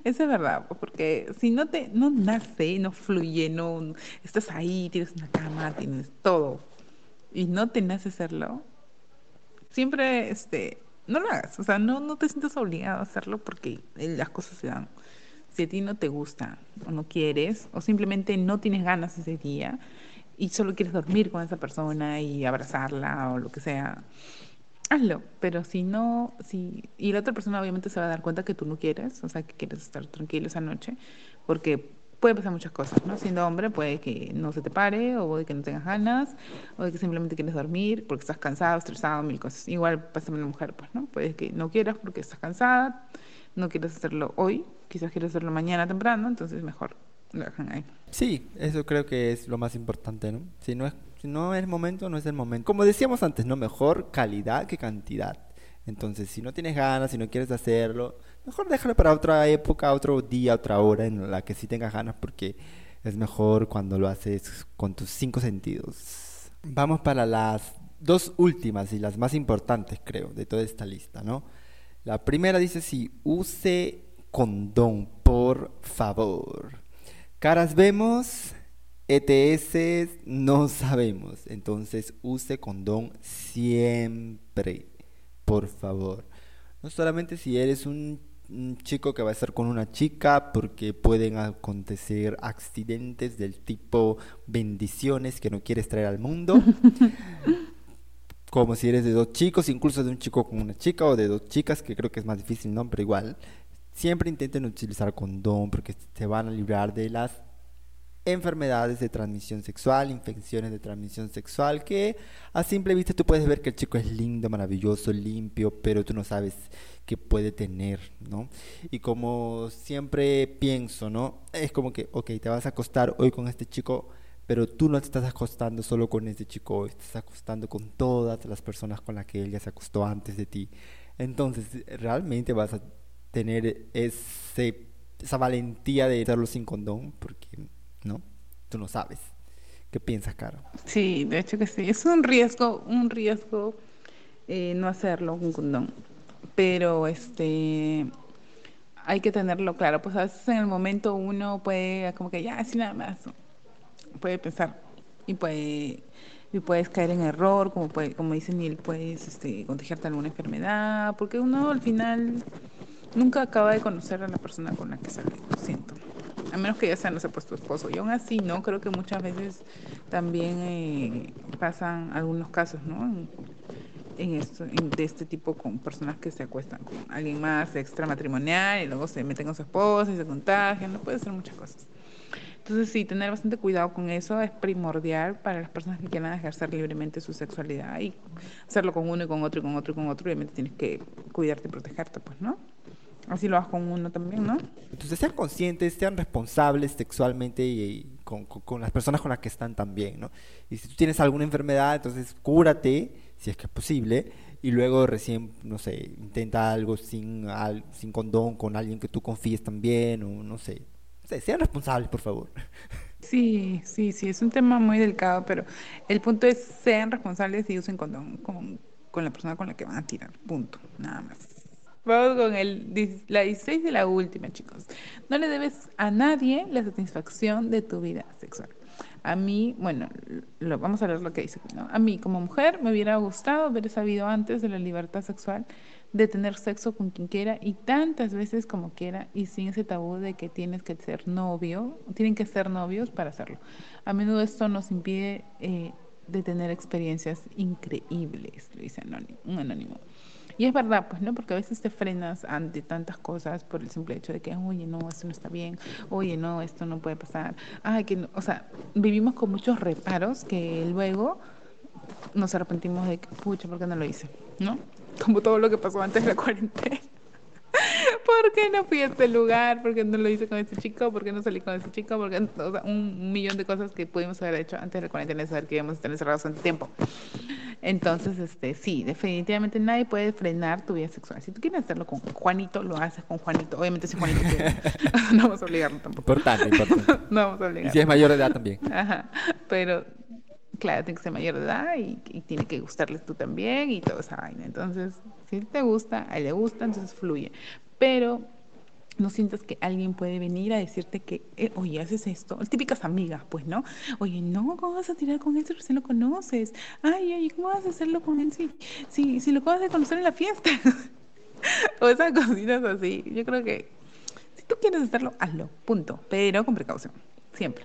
Eso es verdad, porque si no te no nace, no fluye, no estás ahí, tienes una cama, tienes todo y no te nace hacerlo, siempre este no lo hagas, o sea, no no te sientas obligado a hacerlo porque las cosas se dan. Si a ti no te gusta o no quieres o simplemente no tienes ganas ese día y solo quieres dormir con esa persona y abrazarla o lo que sea, hazlo. Pero si no, si y la otra persona obviamente se va a dar cuenta que tú no quieres, o sea, que quieres estar tranquilo esa noche, porque puede pasar muchas cosas, ¿no? Siendo hombre puede que no se te pare o de que no tengas ganas o de que simplemente quieres dormir porque estás cansado, estresado, mil cosas. Igual pasa con la mujer, pues, ¿no? Puede que no quieras porque estás cansada, no quieres hacerlo hoy, quizás quieres hacerlo mañana temprano, entonces mejor lo dejan ahí. Sí, eso creo que es lo más importante, ¿no? Si no es, si no es momento, no es el momento. Como decíamos antes, ¿no? Mejor calidad que cantidad. Entonces, si no tienes ganas, si no quieres hacerlo, mejor déjalo para otra época, otro día, otra hora en la que sí tengas ganas, porque es mejor cuando lo haces con tus cinco sentidos. Vamos para las dos últimas y las más importantes, creo, de toda esta lista, ¿no? La primera dice si use condón, por favor. Caras vemos, ETS no sabemos. Entonces use condón siempre, por favor. No solamente si eres un, un chico que va a estar con una chica, porque pueden acontecer accidentes del tipo bendiciones que no quieres traer al mundo. Como si eres de dos chicos, incluso de un chico con una chica o de dos chicas, que creo que es más difícil, ¿no? Pero igual, siempre intenten utilizar condón porque se van a librar de las enfermedades de transmisión sexual, infecciones de transmisión sexual, que a simple vista tú puedes ver que el chico es lindo, maravilloso, limpio, pero tú no sabes qué puede tener, ¿no? Y como siempre pienso, ¿no? Es como que, ok, te vas a acostar hoy con este chico, pero tú no te estás acostando solo con este chico estás acostando con todas las personas con las que él ya se acostó antes de ti. Entonces, realmente vas a tener ese, esa valentía de hacerlo sin condón, porque, ¿no? Tú no sabes. ¿Qué piensas, Caro? Sí, de hecho que sí. Es un riesgo, un riesgo eh, no hacerlo con condón. Pero este hay que tenerlo claro. Pues a veces en el momento uno puede como que ya así nada más. Puede pensar y puede y puedes caer en error, como puede, como dice Neil, puedes este, contagiarte alguna enfermedad, porque uno al final nunca acaba de conocer a la persona con la que sale, lo siento. A menos que ya sea, no sé, pues tu esposo. Y aún así, ¿no? Creo que muchas veces también eh, pasan algunos casos, ¿no? En, esto, de este tipo con personas que se acuestan con alguien más extramatrimonial y luego se meten con su esposa y se contagian, no puede ser muchas cosas. Entonces, sí, tener bastante cuidado con eso es primordial para las personas que quieran ejercer libremente su sexualidad y hacerlo con uno y con otro y con otro y con otro. Obviamente tienes que cuidarte y protegerte, pues, ¿no? Así lo hagas con uno también, ¿no? Entonces sean conscientes, sean responsables sexualmente y, y con, con- con las personas con las que están también, ¿no? Y si tú tienes alguna enfermedad, entonces cúrate, si es que es posible, y luego recién, no sé, intenta algo sin, al- sin condón con alguien que tú confíes también, o no sé. Sean responsables, por favor. Sí, sí, sí, es un tema muy delicado, pero el punto es sean responsables y usen con, la persona con la que van a tirar. Punto, nada más. Vamos con el, la 16 de la última, chicos. No le debes a nadie la satisfacción de tu vida sexual. A mí, bueno, lo, vamos a ver lo que dice. ¿no? A mí, como mujer, me hubiera gustado haber sabido antes de la libertad sexual de tener sexo con quien quiera y tantas veces como quiera y sin ese tabú de que tienes que ser novio, tienen que ser novios para hacerlo. A menudo esto nos impide eh, de tener experiencias increíbles, lo dice un anónimo. Y es verdad, pues, ¿no? Porque a veces te frenas ante tantas cosas por el simple hecho de que, oye, no, esto no está bien, oye, no, esto no puede pasar. Ay, que, o sea, vivimos con muchos reparos que luego nos arrepentimos de que, pucha, ¿por qué no lo hice? ¿No? Como todo lo que pasó antes de la cuarentena. ¿Por qué no fui a este lugar? ¿Por qué no lo hice con este chico? ¿Por qué no salí con este chico? Porque, o sea, un millón de cosas que pudimos haber hecho antes de la cuarentena, saber que íbamos a estar encerrados tanto tiempo. Entonces, este, sí, definitivamente nadie puede frenar tu vida sexual. Si tú quieres hacerlo con Juanito, lo haces con Juanito. Obviamente si Juanito quiere. no vamos a obligarlo tampoco. Importante, importante. no vamos a obligarlo. Y si es mayor de edad también. Ajá. Pero claro, tiene que ser mayor de edad y, y, tiene que gustarles tú también y toda esa vaina. Entonces, si te gusta, a él le gusta, entonces fluye. Pero no sientas que alguien puede venir a decirte que, eh, oye, haces esto. Típicas amigas, pues, ¿no? Oye, no, ¿cómo vas a tirar con él si no lo conoces? Ay, oye, ¿cómo vas a hacerlo con él si, si, si lo acabas de conocer en la fiesta? o esas cositas así. Yo creo que si tú quieres hacerlo, hazlo, punto. Pero con precaución, siempre.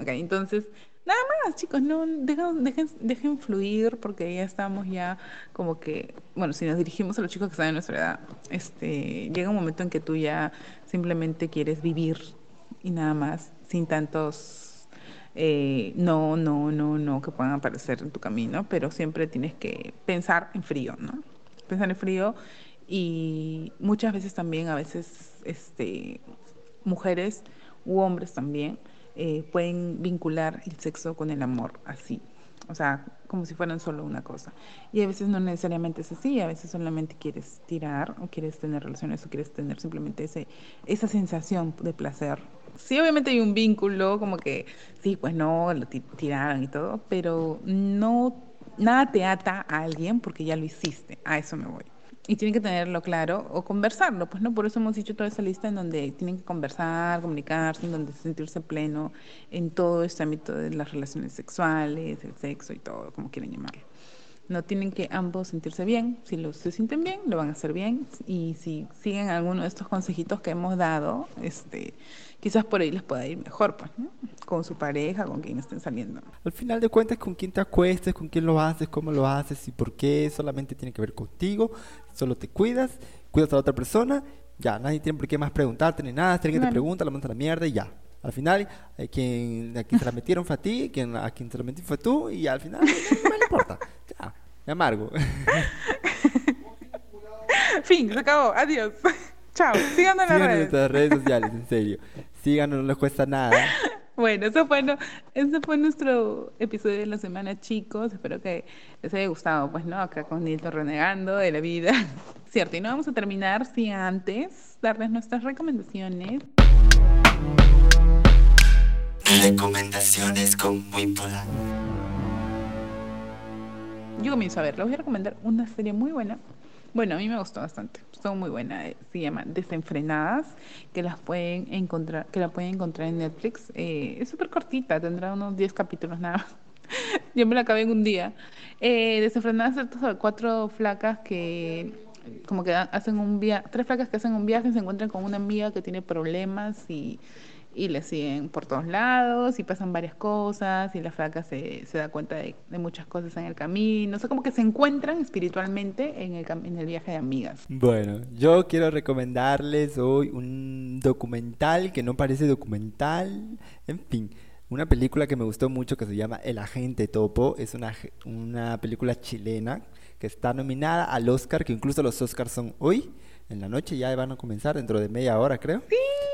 Ok, entonces Nada más, chicos, no dejen, dejen, fluir porque ya estamos ya como que, bueno, si nos dirigimos a los chicos que están en nuestra edad, este, llega un momento en que tú ya simplemente quieres vivir y nada más, sin tantos eh, no, no, no, no que puedan aparecer en tu camino, pero siempre tienes que pensar en frío, ¿no? Pensar en frío y muchas veces también, a veces, este, mujeres u hombres también, eh, pueden vincular el sexo con el amor así, o sea, como si fueran solo una cosa. Y a veces no necesariamente es así, a veces solamente quieres tirar o quieres tener relaciones o quieres tener simplemente ese, esa sensación de placer. Sí, obviamente hay un vínculo, como que sí, pues no, lo tiraron y todo, pero no, nada te ata a alguien porque ya lo hiciste, a eso me voy y tienen que tenerlo claro o conversarlo, pues no, por eso hemos dicho toda esa lista en donde tienen que conversar, comunicarse, en donde sentirse pleno en todo este ámbito de las relaciones sexuales, el sexo y todo, como quieren llamarlo. No tienen que ambos sentirse bien, si los se sienten bien, lo van a hacer bien. Y si siguen alguno de estos consejitos que hemos dado, este quizás por ahí les pueda ir mejor, pues, ¿no? con su pareja, con quien estén saliendo. Al final de cuentas, con quién te acuestes, con quién lo haces, cómo lo haces y por qué, solamente tiene que ver contigo, solo te cuidas, cuidas a la otra persona, ya, nadie tiene por qué más preguntarte ni nada, si alguien te pregunta, lo mandas a la mierda y ya. Al final, a quien, a quien se la metieron fue a ti, quien, a quien se la metieron fue tú, y al final, importa. Ya, me amargo. fin, se acabó. Adiós. Chao. Síganos en las redes. en nuestras redes sociales, en serio. Síganos, no les cuesta nada. Bueno, eso fue, no, ese fue nuestro episodio de la semana, chicos. Espero que les haya gustado, pues, ¿no? Acá con Nilton renegando de la vida. Cierto, y no vamos a terminar sin antes darles nuestras recomendaciones. Recomendaciones con Wipola. Yo comienzo a ver, les voy a recomendar una serie muy buena bueno, a mí me gustó bastante. Estuvo muy buena. Eh, se llama Desenfrenadas, que las pueden encontrar, que la pueden encontrar en Netflix. Eh, es súper cortita, tendrá unos 10 capítulos nada más. Yo me la acabé en un día. Eh, Desenfrenadas es sobre cuatro flacas que como que hacen un viaje, tres flacas que hacen un viaje, se encuentran con una amiga que tiene problemas y y le siguen por todos lados y pasan varias cosas y la flaca se, se da cuenta de, muchas cosas en el camino. O sea, como que se encuentran espiritualmente en el, en el viaje de amigas. Bueno, yo quiero recomendarles hoy un documental que no parece documental. En fin, una película que me gustó mucho que se llama El Agente Topo. Es una, una película chilena que está nominada al Oscar, que incluso los Oscars son hoy en la noche, ya van a comenzar dentro de media hora, creo.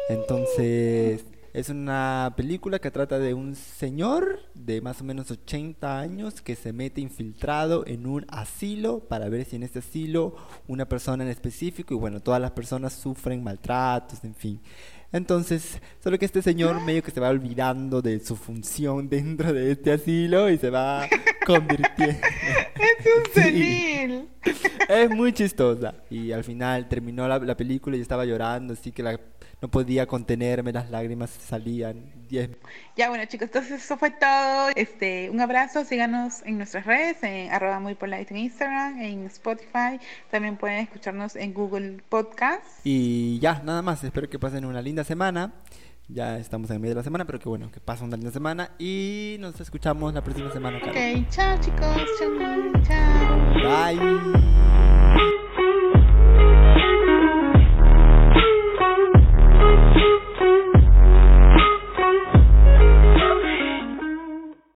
Entonces, es una película que trata de un señor de más o menos 80 años que se mete infiltrado en un asilo para ver si en este asilo una persona en específico, y bueno, todas las personas sufren maltratos, en fin. Entonces, solo que este señor medio que se va olvidando de su función dentro de este asilo y se va convirtiendo. es un senil. Es muy chistosa. Y al final terminó la, la película y estaba llorando, así que la no podía contenerme, las lágrimas salían. Ya bueno chicos, entonces eso fue todo. Este, un abrazo, síganos en nuestras redes, en arroba muy polite en Instagram, en Spotify, también pueden escucharnos en Google Podcast. Y ya, nada más, espero que pasen una linda semana. Ya estamos en medio de la semana, pero que bueno, que pasen una linda semana y nos escuchamos la próxima semana. Ok, chao chicos, chao, chao. Bye.